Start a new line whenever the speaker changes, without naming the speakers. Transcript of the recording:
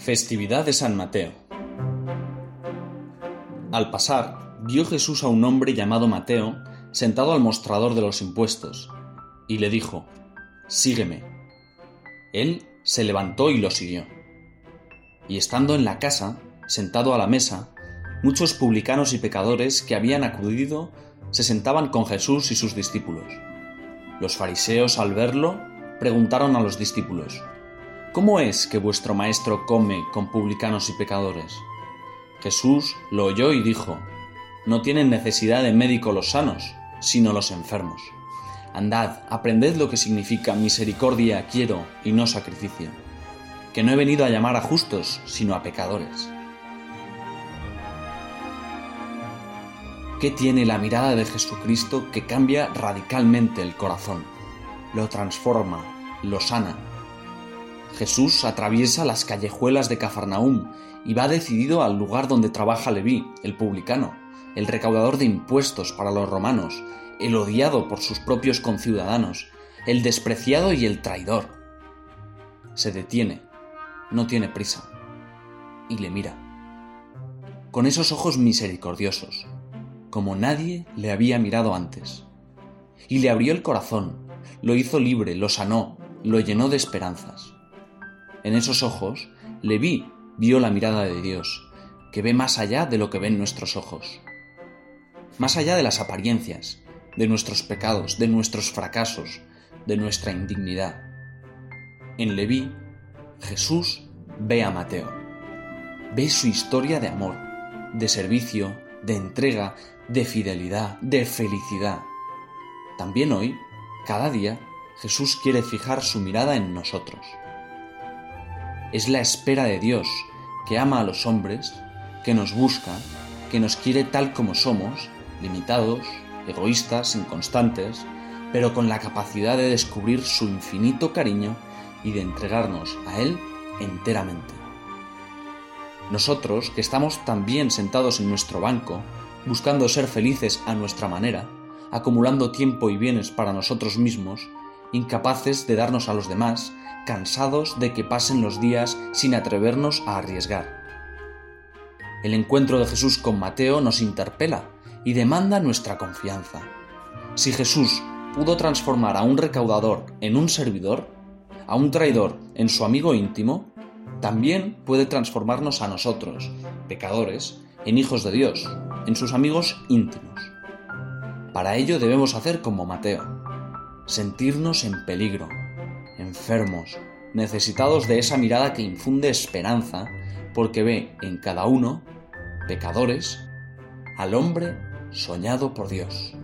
Festividad de San Mateo. Al pasar, vio Jesús a un hombre llamado Mateo sentado al mostrador de los impuestos, y le dijo, Sígueme. Él se levantó y lo siguió. Y estando en la casa, sentado a la mesa, muchos publicanos y pecadores que habían acudido se sentaban con Jesús y sus discípulos. Los fariseos al verlo preguntaron a los discípulos, ¿Cómo es que vuestro maestro come con publicanos y pecadores? Jesús lo oyó y dijo, No tienen necesidad de médico los sanos, sino los enfermos. Andad, aprended lo que significa misericordia quiero y no sacrificio, que no he venido a llamar a justos, sino a pecadores. ¿Qué tiene la mirada de Jesucristo que cambia radicalmente el corazón? Lo transforma, lo sana, Jesús atraviesa las callejuelas de Cafarnaúm y va decidido al lugar donde trabaja Leví, el publicano, el recaudador de impuestos para los romanos, el odiado por sus propios conciudadanos, el despreciado y el traidor. Se detiene, no tiene prisa, y le mira, con esos ojos misericordiosos, como nadie le había mirado antes. Y le abrió el corazón, lo hizo libre, lo sanó, lo llenó de esperanzas. En esos ojos, Leví vio la mirada de Dios, que ve más allá de lo que ven nuestros ojos, más allá de las apariencias, de nuestros pecados, de nuestros fracasos, de nuestra indignidad. En Leví, Jesús ve a Mateo, ve su historia de amor, de servicio, de entrega, de fidelidad, de felicidad. También hoy, cada día, Jesús quiere fijar su mirada en nosotros es la espera de Dios, que ama a los hombres, que nos busca, que nos quiere tal como somos, limitados, egoístas, inconstantes, pero con la capacidad de descubrir su infinito cariño y de entregarnos a Él enteramente. Nosotros, que estamos también sentados en nuestro banco, buscando ser felices a nuestra manera, acumulando tiempo y bienes para nosotros mismos, incapaces de darnos a los demás, cansados de que pasen los días sin atrevernos a arriesgar. El encuentro de Jesús con Mateo nos interpela y demanda nuestra confianza. Si Jesús pudo transformar a un recaudador en un servidor, a un traidor en su amigo íntimo, también puede transformarnos a nosotros, pecadores, en hijos de Dios, en sus amigos íntimos. Para ello debemos hacer como Mateo, sentirnos en peligro, enfermos, necesitados de esa mirada que infunde esperanza, porque ve en cada uno, pecadores, al hombre soñado por Dios.